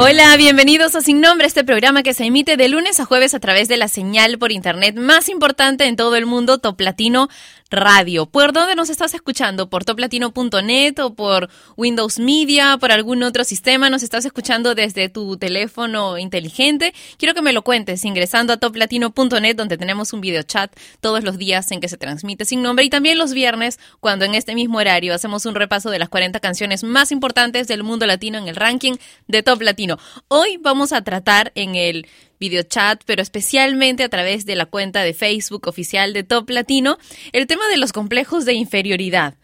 Hola, bienvenidos a Sin Nombre, este programa que se emite de lunes a jueves a través de la señal por internet más importante en todo el mundo, Top Latino Radio. ¿Por dónde nos estás escuchando? ¿Por toplatino.net o por Windows Media, por algún otro sistema? ¿Nos estás escuchando desde tu teléfono inteligente? Quiero que me lo cuentes ingresando a toplatino.net donde tenemos un video chat todos los días en que se transmite sin nombre y también los viernes cuando en este mismo horario hacemos un repaso de las 40 canciones más importantes del mundo latino en el ranking de Top Latino. Hoy vamos a tratar en el videochat, pero especialmente a través de la cuenta de Facebook oficial de Top Latino, el tema de los complejos de inferioridad.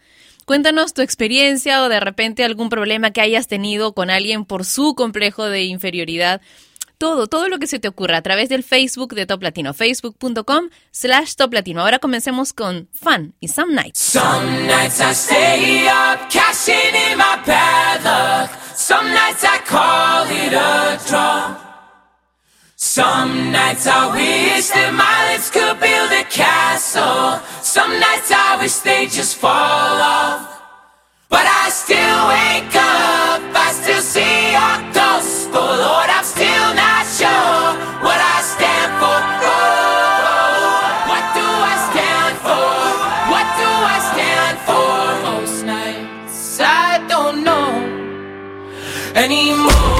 Cuéntanos tu experiencia o de repente algún problema que hayas tenido con alguien por su complejo de inferioridad. Todo, todo lo que se te ocurra a través del Facebook de Top Latino, facebook.com slash Top Latino. Ahora comencemos con Fun y Some Nights. Some nights I stay up, cashing in my bad Some nights I call it a draw. Some nights I wish that my lips could build a castle. Some nights I wish they just fall off. But I still wake up, I still see your ghost. Oh Lord, I'm still not sure what I stand for. Oh, what do I stand for? What do I stand for? Most nights I don't know anymore.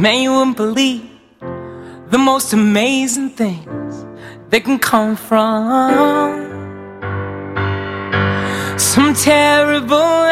Man, you wouldn't believe the most amazing things that can come from. Some terrible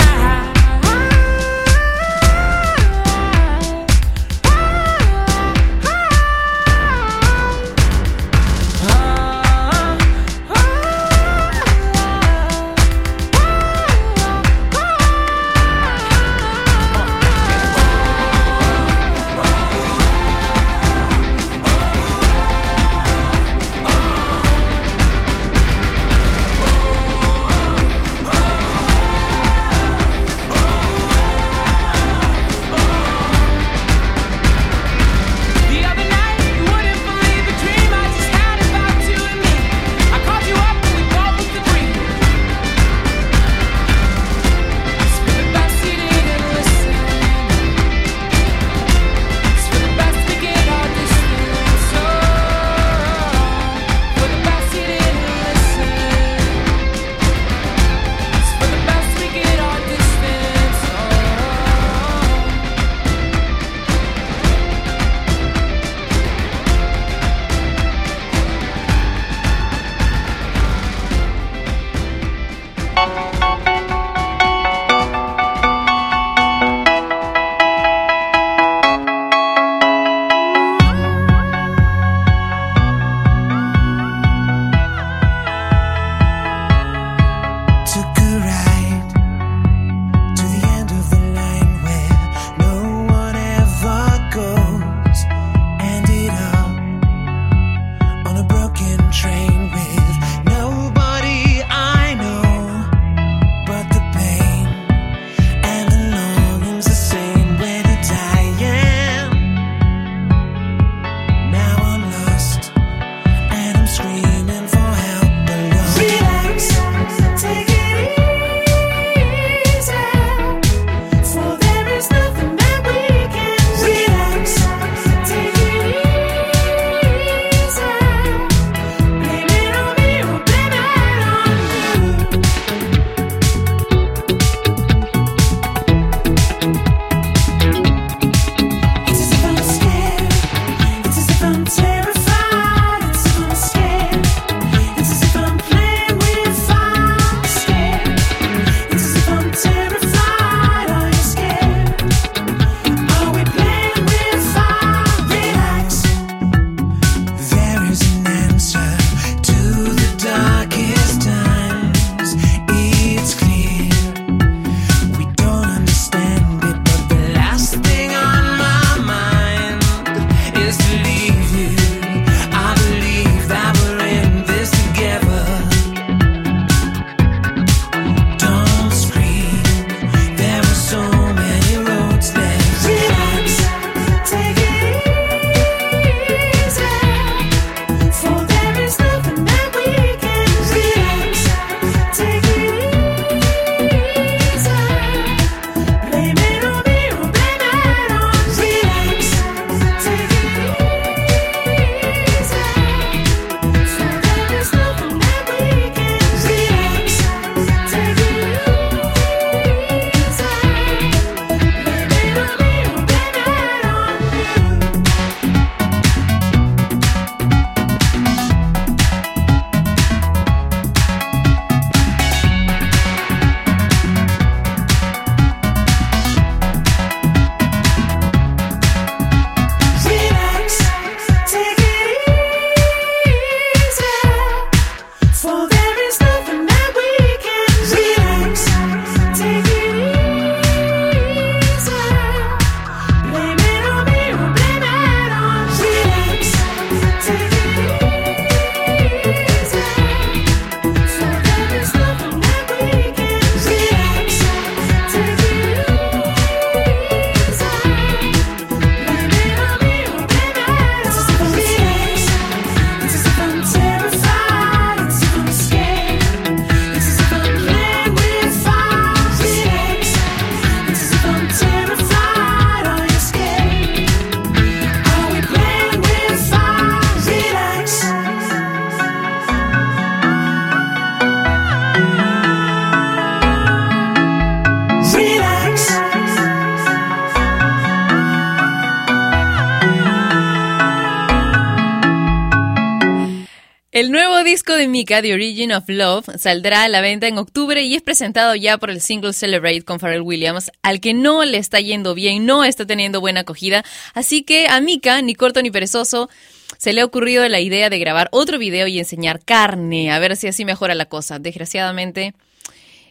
de Mika, The Origin of Love, saldrá a la venta en octubre y es presentado ya por el single Celebrate con Pharrell Williams, al que no le está yendo bien, no está teniendo buena acogida. Así que a Mika, ni corto ni perezoso, se le ha ocurrido la idea de grabar otro video y enseñar carne, a ver si así mejora la cosa. Desgraciadamente,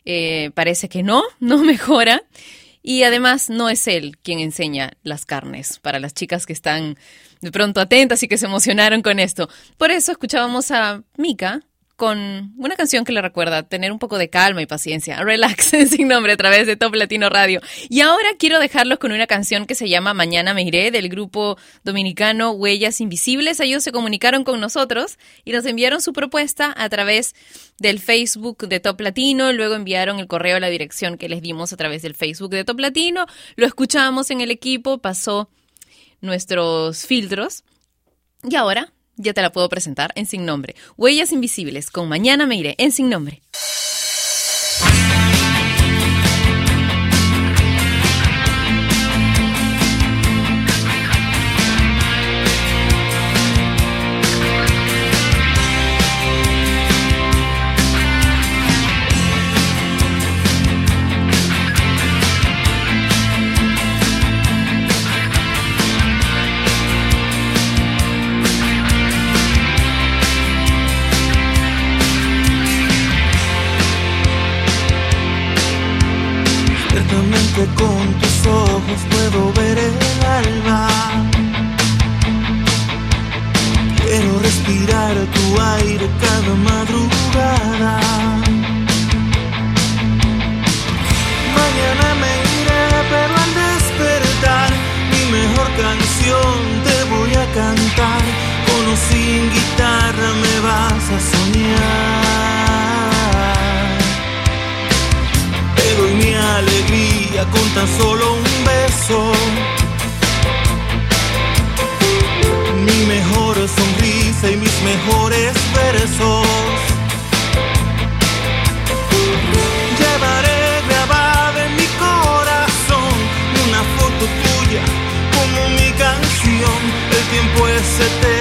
eh, parece que no, no mejora. Y además no es él quien enseña las carnes para las chicas que están de pronto atentas y que se emocionaron con esto. Por eso escuchábamos a Mika con una canción que le recuerda tener un poco de calma y paciencia. Relax, sin nombre, a través de Top Latino Radio. Y ahora quiero dejarlos con una canción que se llama Mañana me iré, del grupo dominicano Huellas Invisibles. Ellos se comunicaron con nosotros y nos enviaron su propuesta a través del Facebook de Top Latino. Luego enviaron el correo a la dirección que les dimos a través del Facebook de Top Latino. Lo escuchamos en el equipo, pasó nuestros filtros. Y ahora ya te la puedo presentar en Sin Nombre. Huellas Invisibles, con Mañana me iré en Sin Nombre. sin guitarra me vas a soñar. Te doy mi alegría con tan solo un beso. Mi mejor sonrisa y mis mejores versos. Llevaré grabada en mi corazón una foto tuya como mi canción. El tiempo es eterno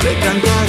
te canto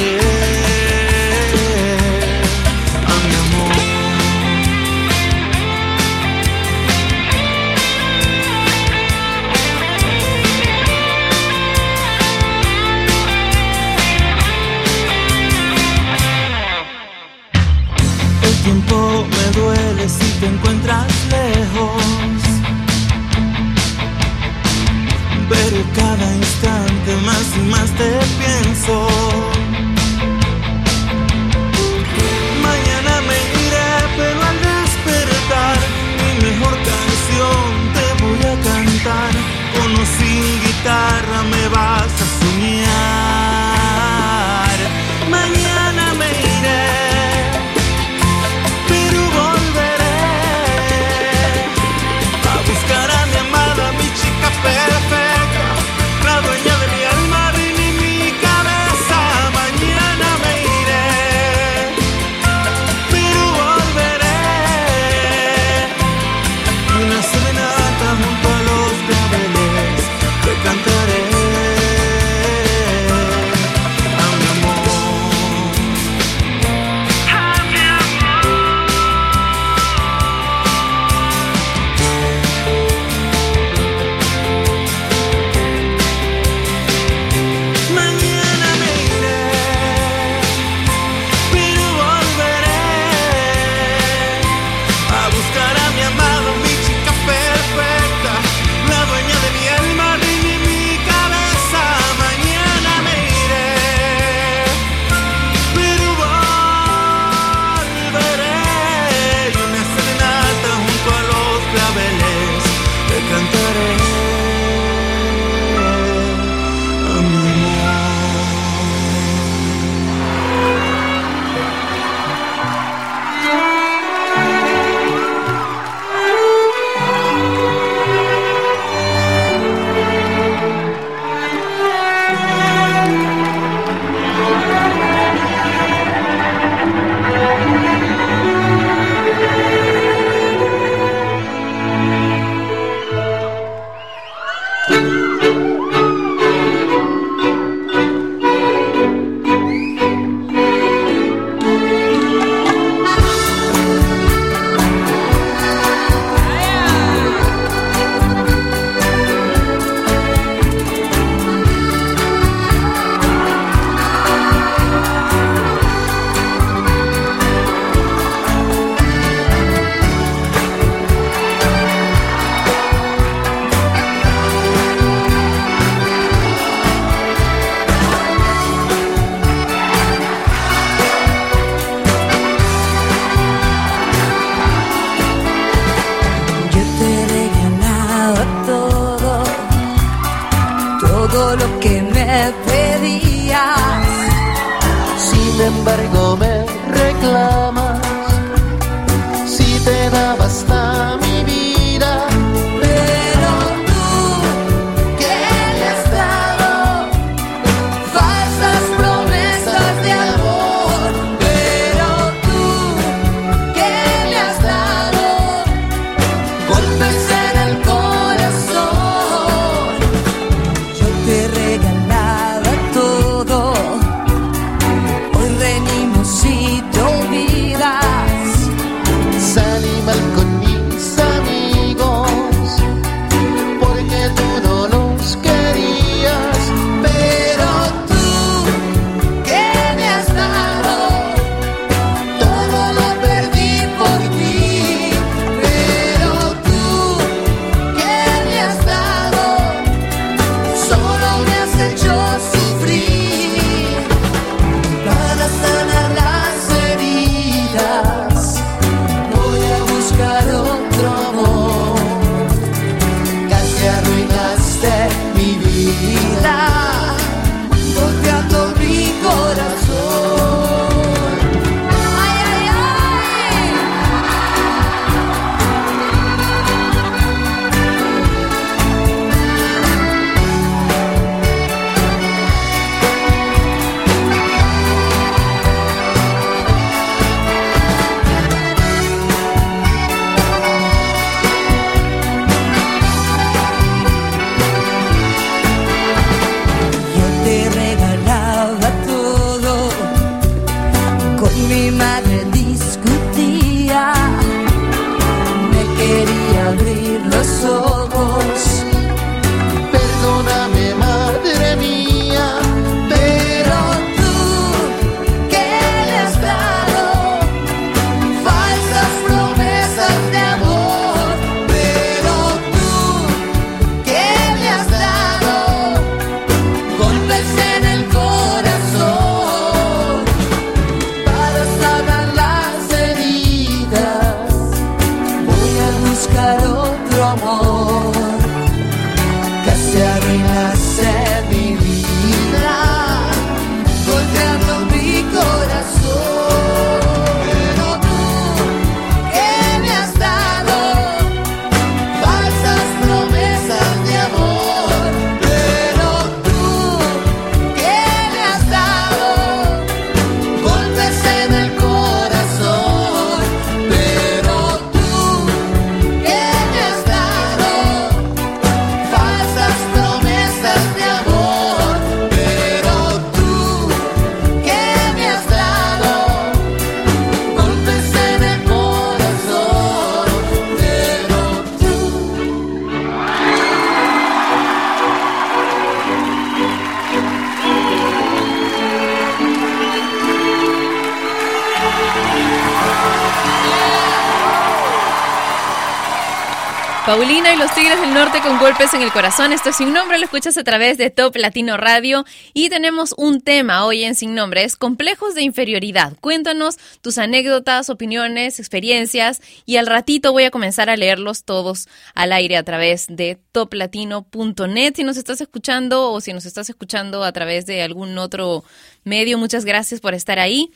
Paulina y los Tigres del Norte con golpes en el corazón. Esto es Sin Nombre, lo escuchas a través de Top Latino Radio. Y tenemos un tema hoy en Sin Nombre, es complejos de inferioridad. Cuéntanos tus anécdotas, opiniones, experiencias y al ratito voy a comenzar a leerlos todos al aire a través de toplatino.net. Si nos estás escuchando o si nos estás escuchando a través de algún otro medio, muchas gracias por estar ahí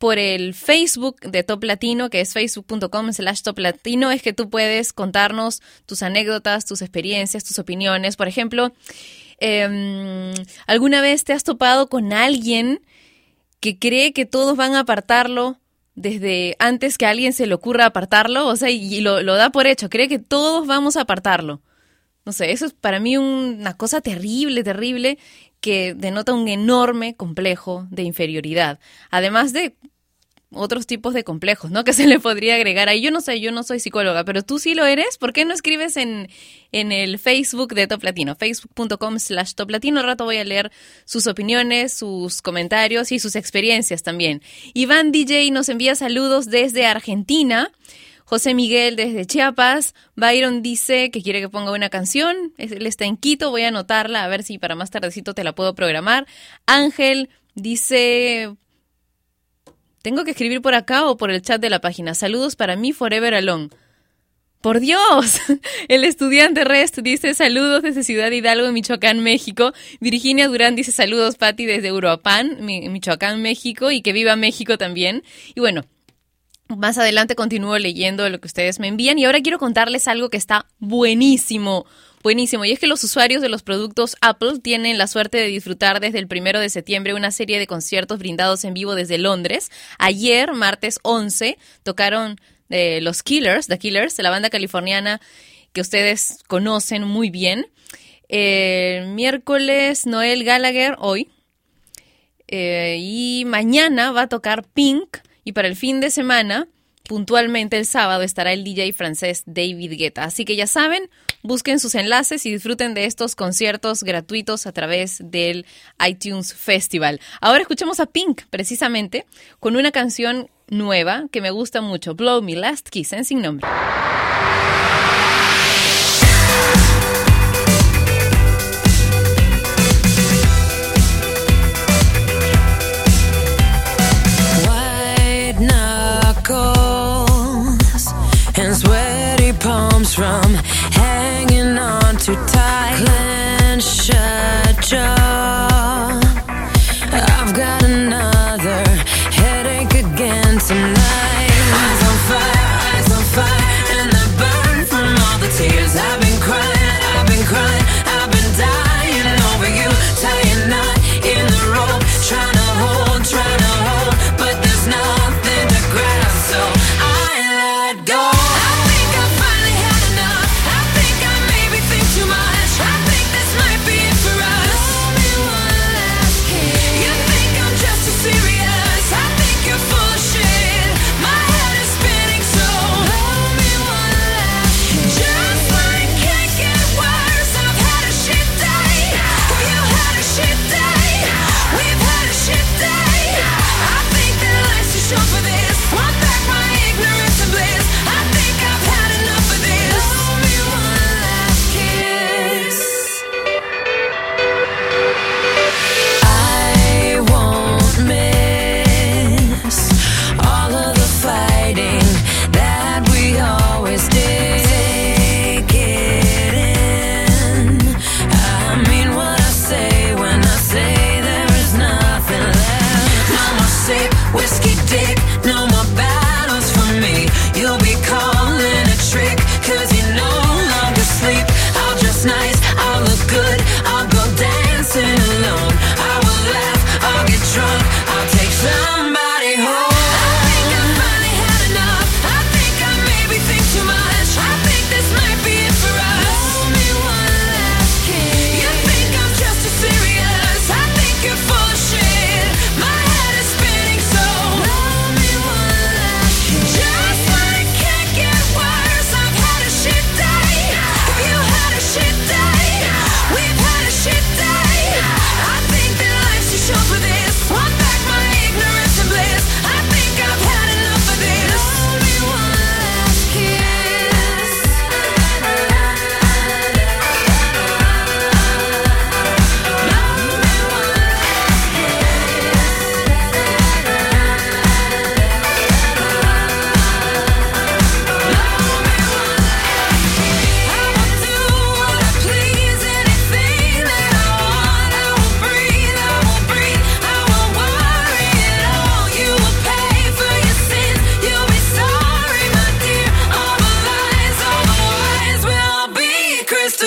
por el Facebook de Top Latino, que es facebook.com slash Top Latino, es que tú puedes contarnos tus anécdotas, tus experiencias, tus opiniones. Por ejemplo, em, ¿alguna vez te has topado con alguien que cree que todos van a apartarlo desde antes que a alguien se le ocurra apartarlo? O sea, y lo, lo da por hecho, cree que todos vamos a apartarlo. No sé, eso es para mí una cosa terrible, terrible, que denota un enorme complejo de inferioridad. Además de otros tipos de complejos, ¿no? Que se le podría agregar ahí. Yo no sé, yo no soy psicóloga, pero tú sí lo eres. ¿Por qué no escribes en, en el Facebook de Top Latino? Facebook.com slash Top Latino. Al rato voy a leer sus opiniones, sus comentarios y sus experiencias también. Iván DJ nos envía saludos desde Argentina. José Miguel desde Chiapas. Byron dice que quiere que ponga una canción. Él está en Quito. Voy a anotarla a ver si para más tardecito te la puedo programar. Ángel dice... Tengo que escribir por acá o por el chat de la página. Saludos para mí, Forever Alone. Por Dios, el estudiante Rest dice saludos desde Ciudad Hidalgo, Michoacán, México. Virginia Durán dice saludos, Patti, desde Uruapan, Mi- Michoacán, México, y que viva México también. Y bueno, más adelante continúo leyendo lo que ustedes me envían y ahora quiero contarles algo que está buenísimo, buenísimo. Y es que los usuarios de los productos Apple tienen la suerte de disfrutar desde el primero de septiembre una serie de conciertos brindados en vivo desde Londres. Ayer, martes 11, tocaron eh, los Killers, The Killers, la banda californiana que ustedes conocen muy bien. El miércoles, Noel Gallagher, hoy, eh, y mañana va a tocar Pink. Y para el fin de semana, puntualmente el sábado, estará el DJ francés David Guetta. Así que ya saben, busquen sus enlaces y disfruten de estos conciertos gratuitos a través del iTunes Festival. Ahora escuchemos a Pink, precisamente, con una canción nueva que me gusta mucho, Blow Me Last Kiss, en sin nombre. From hanging on too tight. Clench shut jaw.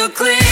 clear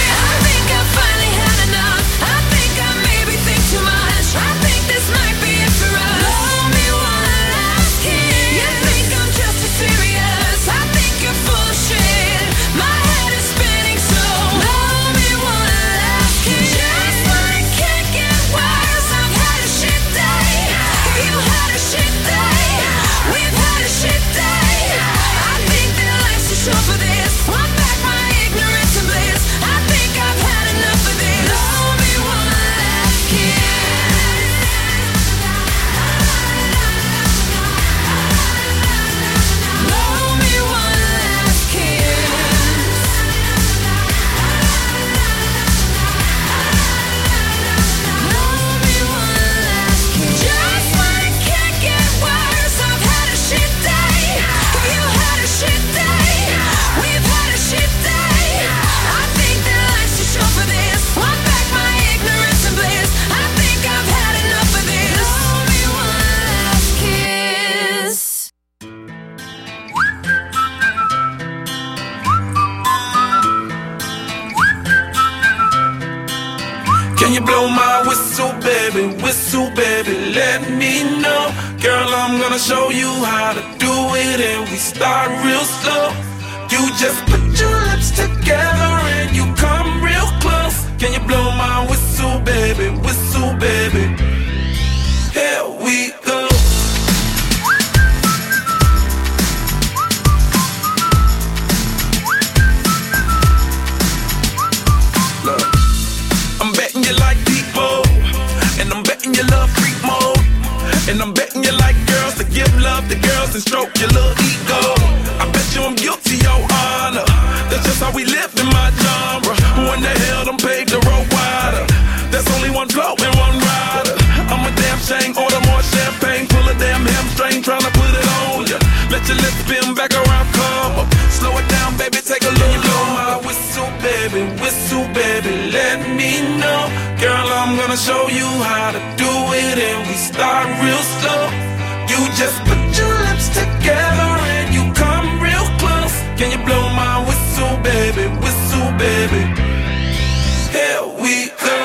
and I'm betting you like girls to give love to girls and stroke your little ego. I bet you I'm guilty, your honor. That's just how we live in my genre. Who in the hell done paved the road wider? There's only one flow and one rider. I'm a damn shame, order more champagne, pull a damn hamstring, tryna put it on ya. Let your lips spin back around, come up. Slow it down, baby, take a look. Blow my whistle, baby, whistle, baby, let me know. Girl, I'm gonna show you how to do start real slow. You just put your lips together and you come real close. Can you blow my whistle, baby, whistle, baby? Here we go.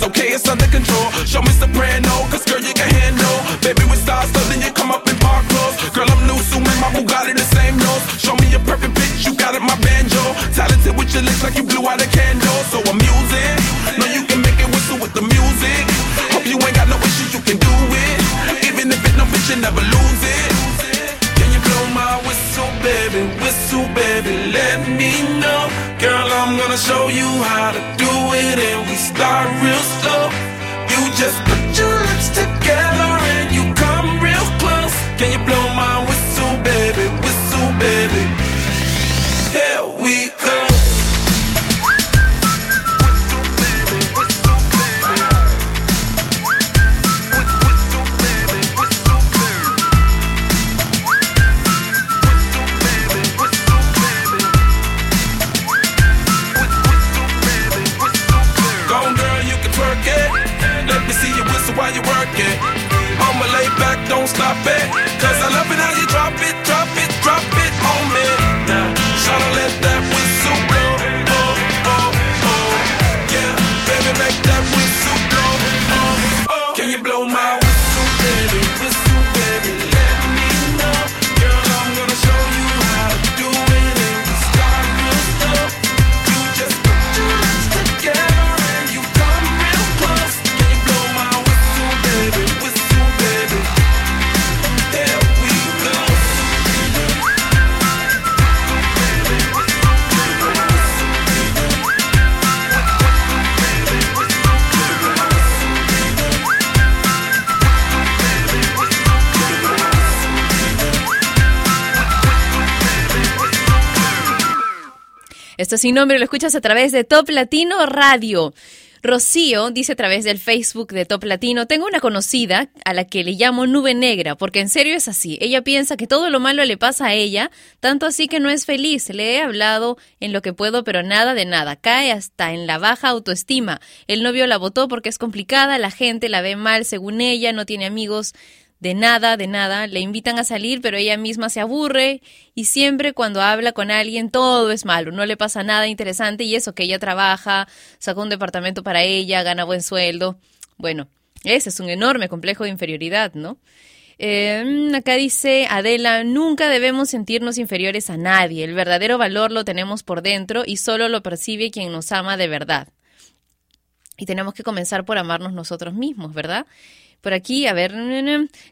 It's okay, it's under control. Show me soprano, cause girl you can handle. Baby with stars, so you come up in park clothes. Girl I'm new, so my Bugatti the same nose. Show me a perfect bitch, you got it, my banjo. Talented with your lips like you blew out a candle. So I'm gonna show you how to do it, and we start real slow. You just Sin nombre lo escuchas a través de Top Latino Radio. Rocío dice a través del Facebook de Top Latino, tengo una conocida a la que le llamo nube negra, porque en serio es así. Ella piensa que todo lo malo le pasa a ella, tanto así que no es feliz. Le he hablado en lo que puedo, pero nada de nada. Cae hasta en la baja autoestima. El novio la votó porque es complicada, la gente la ve mal según ella, no tiene amigos de nada, de nada, le invitan a salir, pero ella misma se aburre y siempre cuando habla con alguien todo es malo, no le pasa nada interesante y eso que ella trabaja, sacó un departamento para ella, gana buen sueldo. Bueno, ese es un enorme complejo de inferioridad, ¿no? Eh, acá dice Adela, nunca debemos sentirnos inferiores a nadie, el verdadero valor lo tenemos por dentro y solo lo percibe quien nos ama de verdad. Y tenemos que comenzar por amarnos nosotros mismos, ¿verdad? Por aquí, a ver,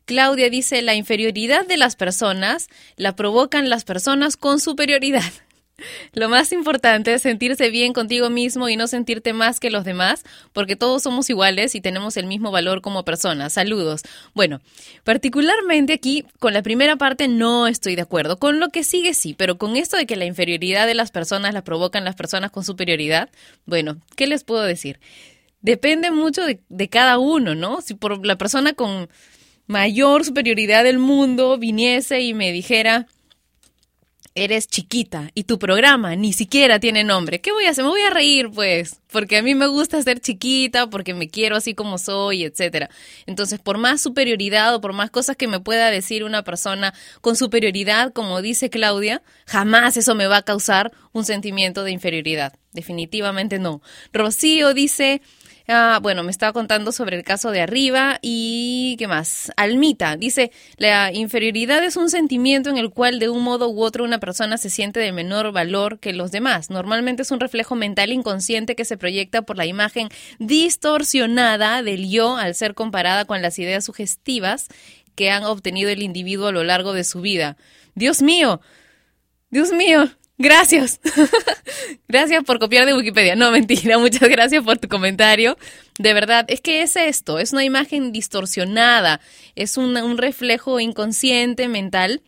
Claudia dice, la inferioridad de las personas la provocan las personas con superioridad. Lo más importante es sentirse bien contigo mismo y no sentirte más que los demás, porque todos somos iguales y tenemos el mismo valor como personas. Saludos. Bueno, particularmente aquí con la primera parte no estoy de acuerdo. Con lo que sigue sí, pero con esto de que la inferioridad de las personas la provocan las personas con superioridad, bueno, ¿qué les puedo decir? Depende mucho de, de cada uno, ¿no? Si por la persona con mayor superioridad del mundo viniese y me dijera, eres chiquita y tu programa ni siquiera tiene nombre, ¿qué voy a hacer? Me voy a reír, pues, porque a mí me gusta ser chiquita, porque me quiero así como soy, etcétera. Entonces, por más superioridad o por más cosas que me pueda decir una persona con superioridad, como dice Claudia, jamás eso me va a causar un sentimiento de inferioridad. Definitivamente no. Rocío dice, Ah, bueno, me estaba contando sobre el caso de arriba y ¿qué más? Almita dice, la inferioridad es un sentimiento en el cual de un modo u otro una persona se siente de menor valor que los demás. Normalmente es un reflejo mental inconsciente que se proyecta por la imagen distorsionada del yo al ser comparada con las ideas sugestivas que han obtenido el individuo a lo largo de su vida. Dios mío, Dios mío, Gracias. gracias por copiar de Wikipedia. No, mentira. Muchas gracias por tu comentario. De verdad, es que es esto. Es una imagen distorsionada. Es un, reflejo inconsciente, mental,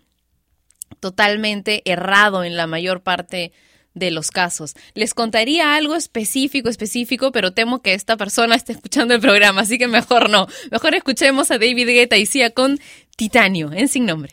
totalmente errado en la mayor parte de los casos. Les contaría algo específico, específico, pero temo que esta persona esté escuchando el programa, así que mejor no. Mejor escuchemos a David Guetta y Sia con Titanio, en sin nombre.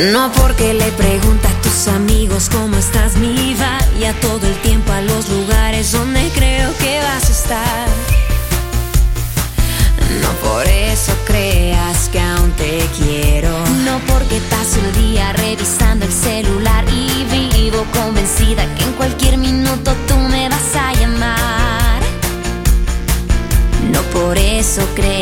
No porque le pregunta a tus amigos cómo estás mi Vaya todo el tiempo a los lugares donde creo que vas a estar. No por eso creas que aún te quiero. No porque paso el día revisando el celular Y vivo convencida que en cualquier minuto tú me vas a llamar. No por eso creas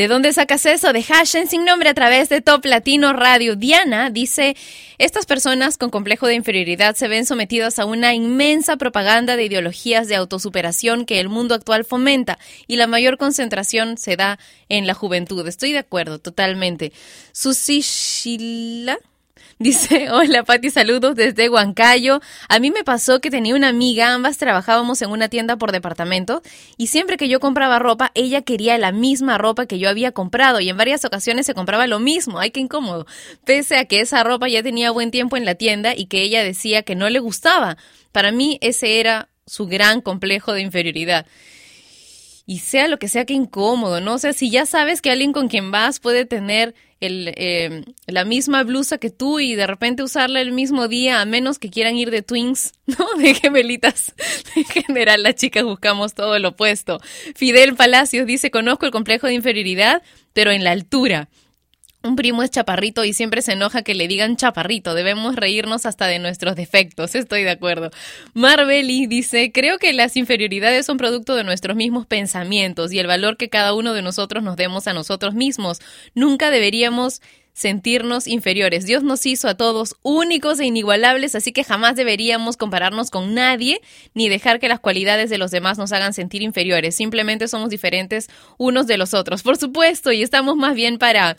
¿De dónde sacas eso? De Hashen sin nombre a través de Top Latino Radio. Diana dice, estas personas con complejo de inferioridad se ven sometidas a una inmensa propaganda de ideologías de autosuperación que el mundo actual fomenta y la mayor concentración se da en la juventud. Estoy de acuerdo, totalmente. Susi Shila Dice, hola Pati, saludos desde Huancayo. A mí me pasó que tenía una amiga, ambas trabajábamos en una tienda por departamento y siempre que yo compraba ropa, ella quería la misma ropa que yo había comprado y en varias ocasiones se compraba lo mismo. Ay, qué incómodo. Pese a que esa ropa ya tenía buen tiempo en la tienda y que ella decía que no le gustaba. Para mí ese era su gran complejo de inferioridad y sea lo que sea que incómodo, ¿no? O sea, si ya sabes que alguien con quien vas puede tener el, eh, la misma blusa que tú y de repente usarla el mismo día, a menos que quieran ir de twins, ¿no? De gemelitas. En general, las chicas buscamos todo lo opuesto. Fidel Palacios dice, conozco el complejo de inferioridad, pero en la altura. Un primo es chaparrito y siempre se enoja que le digan chaparrito. Debemos reírnos hasta de nuestros defectos. Estoy de acuerdo. Marbeli dice, creo que las inferioridades son producto de nuestros mismos pensamientos y el valor que cada uno de nosotros nos demos a nosotros mismos. Nunca deberíamos sentirnos inferiores. Dios nos hizo a todos únicos e inigualables, así que jamás deberíamos compararnos con nadie ni dejar que las cualidades de los demás nos hagan sentir inferiores. Simplemente somos diferentes unos de los otros, por supuesto, y estamos más bien para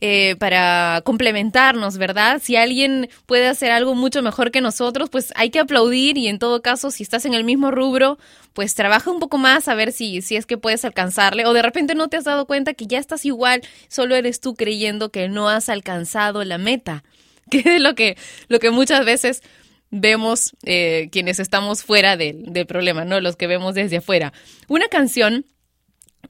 eh, para complementarnos, ¿verdad? Si alguien puede hacer algo mucho mejor que nosotros, pues hay que aplaudir y en todo caso, si estás en el mismo rubro, pues trabaja un poco más a ver si, si es que puedes alcanzarle o de repente no te has dado cuenta que ya estás igual, solo eres tú creyendo que no has alcanzado la meta, que es lo que, lo que muchas veces vemos eh, quienes estamos fuera de, del problema, ¿no? Los que vemos desde afuera. Una canción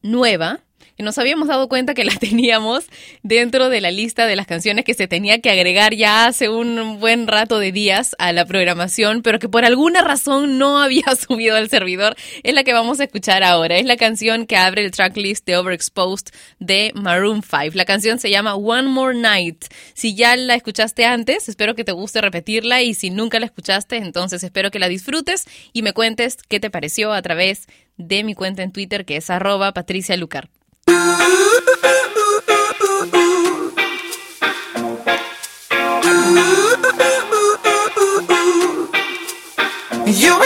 nueva nos habíamos dado cuenta que la teníamos dentro de la lista de las canciones que se tenía que agregar ya hace un buen rato de días a la programación, pero que por alguna razón no había subido al servidor. Es la que vamos a escuchar ahora. Es la canción que abre el tracklist de Overexposed de Maroon 5. La canción se llama One More Night. Si ya la escuchaste antes, espero que te guste repetirla y si nunca la escuchaste, entonces espero que la disfrutes y me cuentes qué te pareció a través de mi cuenta en Twitter que es arroba patricialucar. You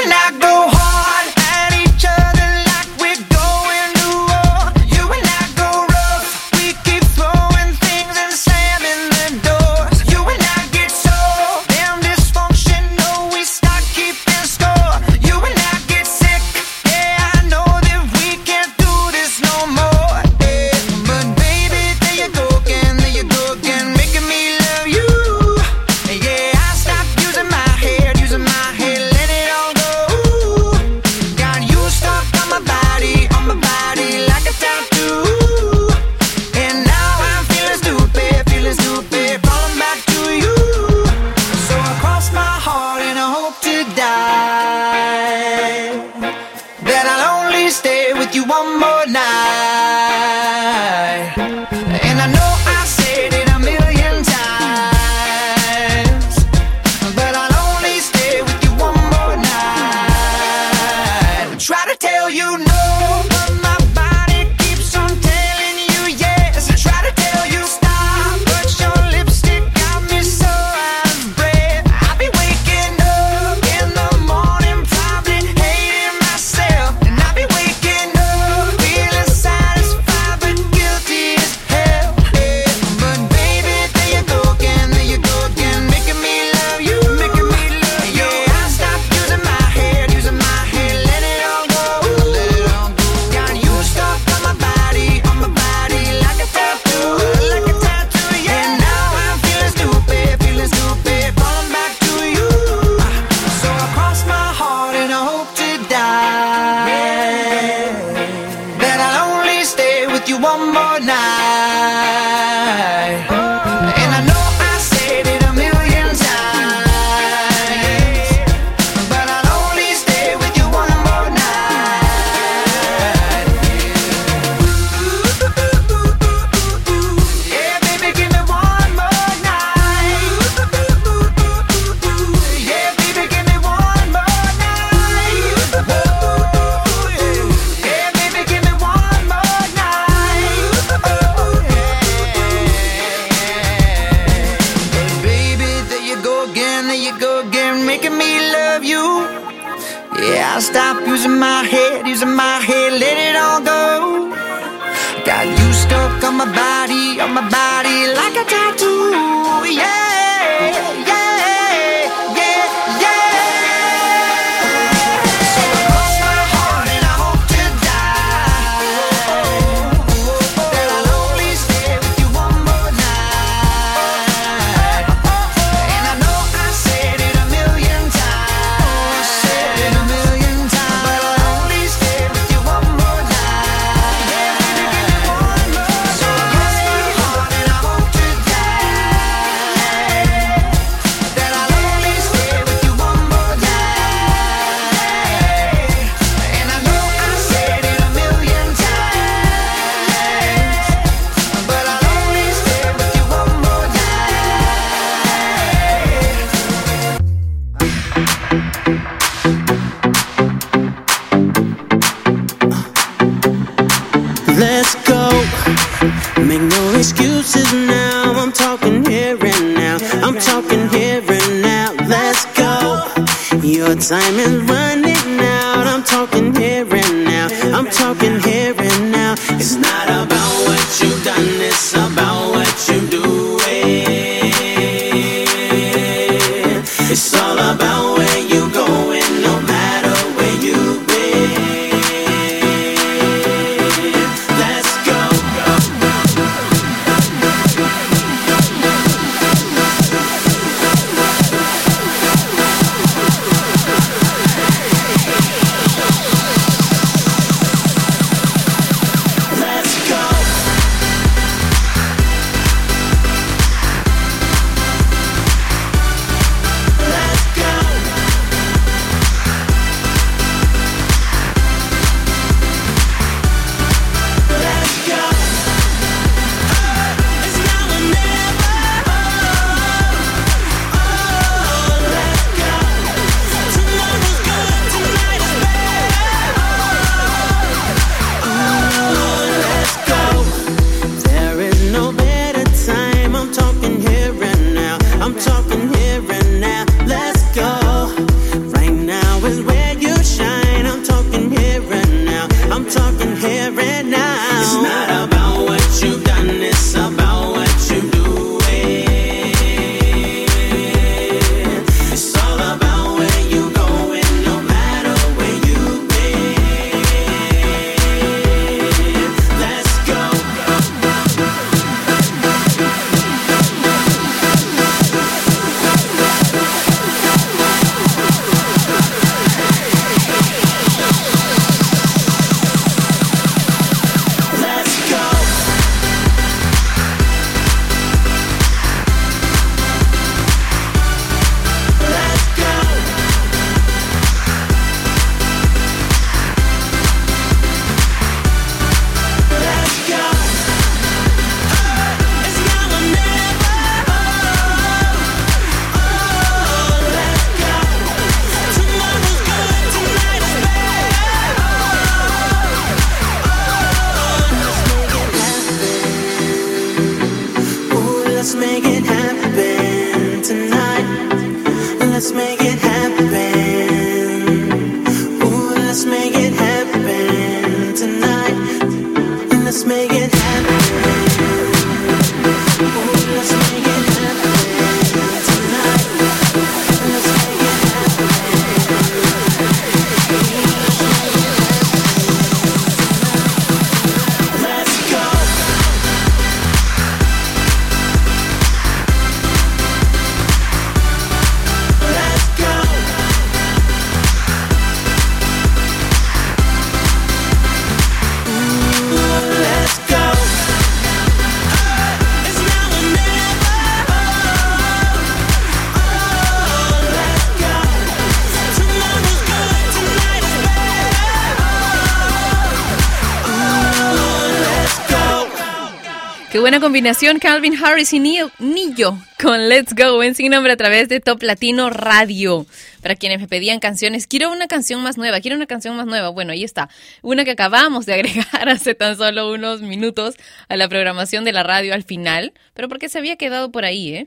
Buena combinación, Calvin Harris y Nio- Nillo con Let's Go en sin nombre a través de Top Latino Radio. Para quienes me pedían canciones, quiero una canción más nueva, quiero una canción más nueva. Bueno, ahí está. Una que acabamos de agregar hace tan solo unos minutos a la programación de la radio al final, pero porque se había quedado por ahí, ¿eh?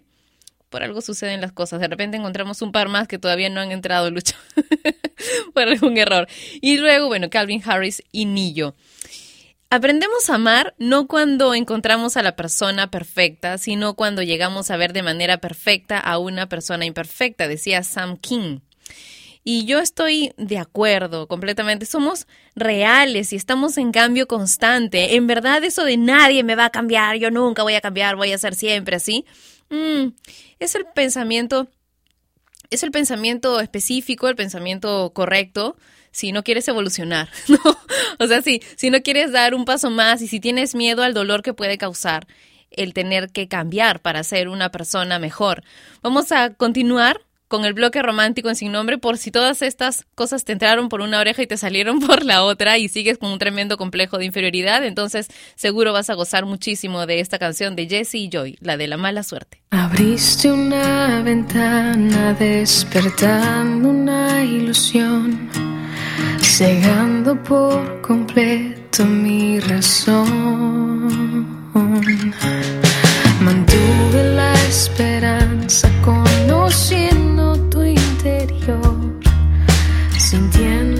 Por algo suceden las cosas. De repente encontramos un par más que todavía no han entrado, Lucho. por algún error. Y luego, bueno, Calvin Harris y Nillo. Aprendemos a amar no cuando encontramos a la persona perfecta, sino cuando llegamos a ver de manera perfecta a una persona imperfecta, decía Sam King. Y yo estoy de acuerdo completamente. Somos reales y estamos en cambio constante. En verdad eso de nadie me va a cambiar, yo nunca voy a cambiar, voy a ser siempre así. mm, es el pensamiento es el pensamiento específico, el pensamiento correcto, si no quieres evolucionar, ¿no? O sea, si, si no quieres dar un paso más y si tienes miedo al dolor que puede causar el tener que cambiar para ser una persona mejor. Vamos a continuar con el bloque romántico en sin nombre por si todas estas cosas te entraron por una oreja y te salieron por la otra y sigues con un tremendo complejo de inferioridad, entonces seguro vas a gozar muchísimo de esta canción de Jesse y Joy, la de la mala suerte. Abriste una ventana despertando una ilusión, cegando por completo mi razón. Mantuve la esperanza conociendo tu interior, sintiendo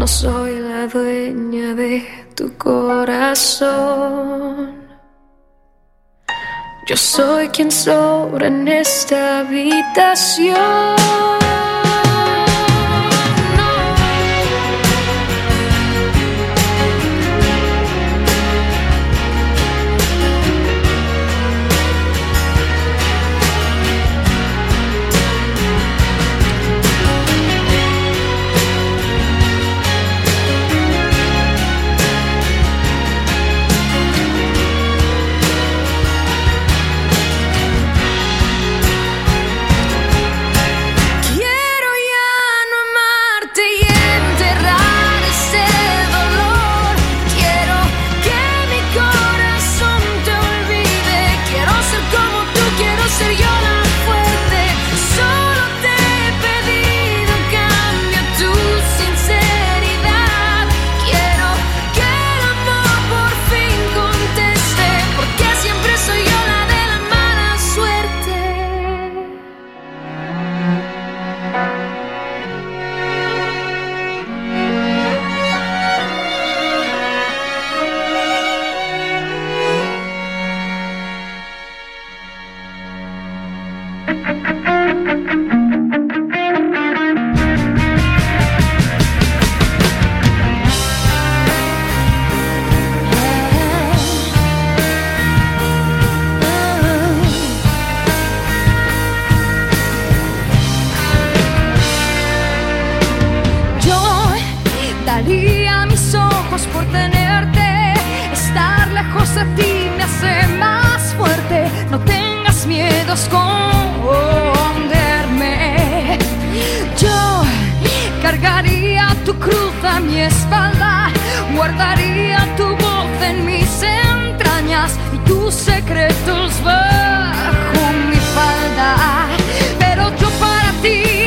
No soy la dueña de tu corazón. Yo soy quien sobra en esta habitación. guía mis ojos por tenerte. Estar lejos de ti me hace más fuerte. No tengas miedo a esconderme. Yo cargaría tu cruz a mi espalda, guardaría tu voz en mis entrañas y tus secretos bajo mi falda. Pero yo para ti.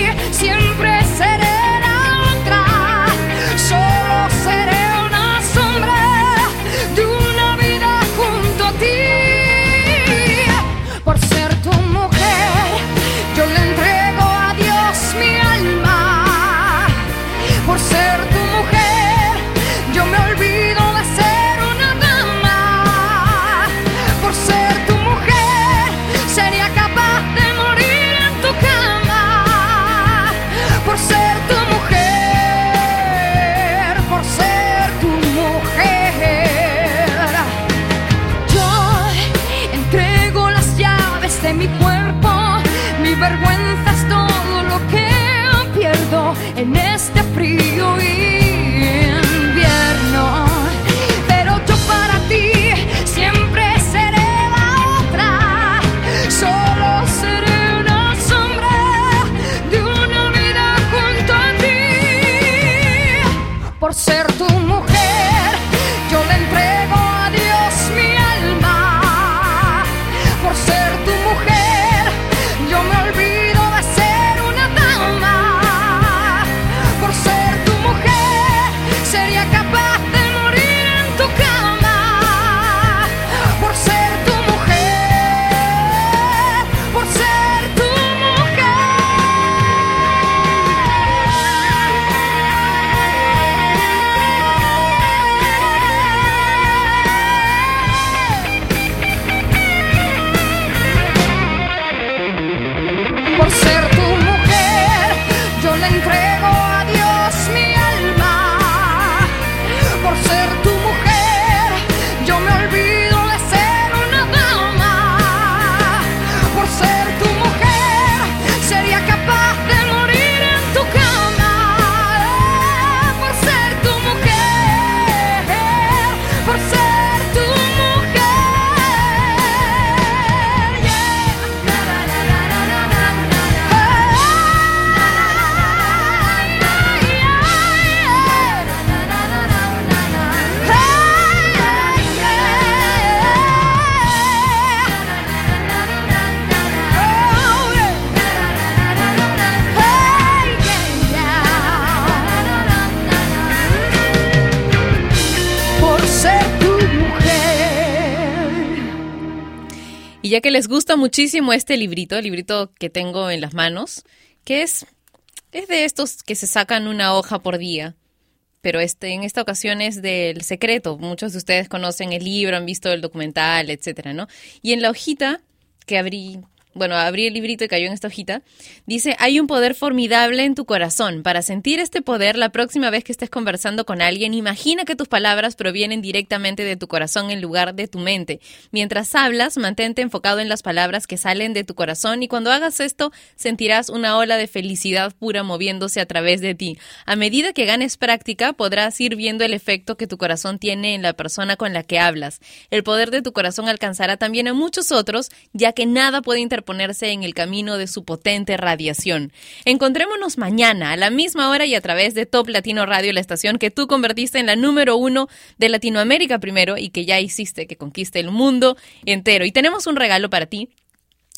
Les gusta muchísimo este librito, el librito que tengo en las manos, que es, es de estos que se sacan una hoja por día, pero este, en esta ocasión es del secreto. Muchos de ustedes conocen el libro, han visto el documental, etcétera, ¿no? Y en la hojita que abrí, bueno, abrí el librito y cayó en esta hojita, dice, hay un poder formidable en tu corazón. Para sentir este poder, la próxima vez que estés conversando con alguien, imagina que tus palabras provienen directamente de tu corazón en lugar de tu mente. Mientras hablas, mantente enfocado en las palabras que salen de tu corazón y cuando hagas esto, sentirás una ola de felicidad pura moviéndose a través de ti. A medida que ganes práctica, podrás ir viendo el efecto que tu corazón tiene en la persona con la que hablas. El poder de tu corazón alcanzará también a muchos otros, ya que nada puede interponerse en el camino de su potente radiación. Encontrémonos mañana a la misma hora y a través de Top Latino Radio, la estación que tú convertiste en la número uno de Latinoamérica primero y que ya hiciste que conquiste el mundo entero. Y tenemos un regalo para ti.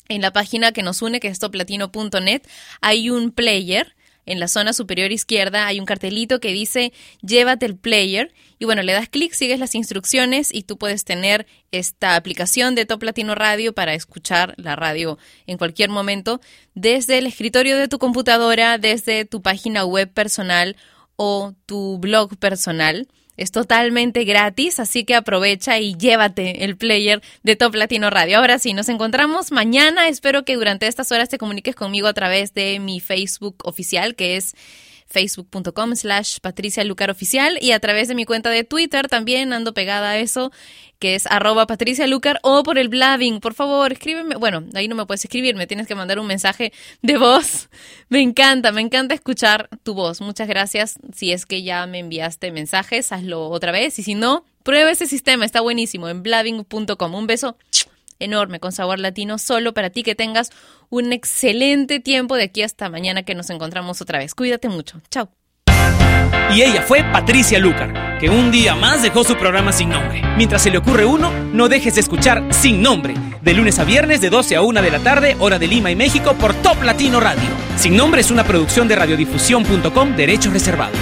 En la página que nos une, que es toplatino.net, hay un player. En la zona superior izquierda hay un cartelito que dice llévate el player y bueno, le das clic, sigues las instrucciones y tú puedes tener esta aplicación de Top Latino Radio para escuchar la radio en cualquier momento desde el escritorio de tu computadora, desde tu página web personal o tu blog personal. Es totalmente gratis, así que aprovecha y llévate el player de Top Latino Radio. Ahora sí, nos encontramos mañana. Espero que durante estas horas te comuniques conmigo a través de mi Facebook oficial, que es facebook.com slash Patricia Lucar Oficial y a través de mi cuenta de Twitter también ando pegada a eso, que es arroba Patricia Lucar o por el blabbing. Por favor, escríbeme. Bueno, ahí no me puedes escribir, me tienes que mandar un mensaje de voz. Me encanta, me encanta escuchar tu voz. Muchas gracias. Si es que ya me enviaste mensajes, hazlo otra vez y si no, prueba ese sistema, está buenísimo en blabbing.com. Un beso enorme con sabor latino solo para ti. Que tengas un excelente tiempo de aquí hasta mañana que nos encontramos otra vez. Cuídate mucho. Chao. Y ella fue Patricia Lucar, que un día más dejó su programa sin nombre. Mientras se le ocurre uno, no dejes de escuchar Sin Nombre, de lunes a viernes de 12 a 1 de la tarde, hora de Lima y México, por Top Latino Radio. Sin Nombre es una producción de radiodifusión.com, derechos reservados.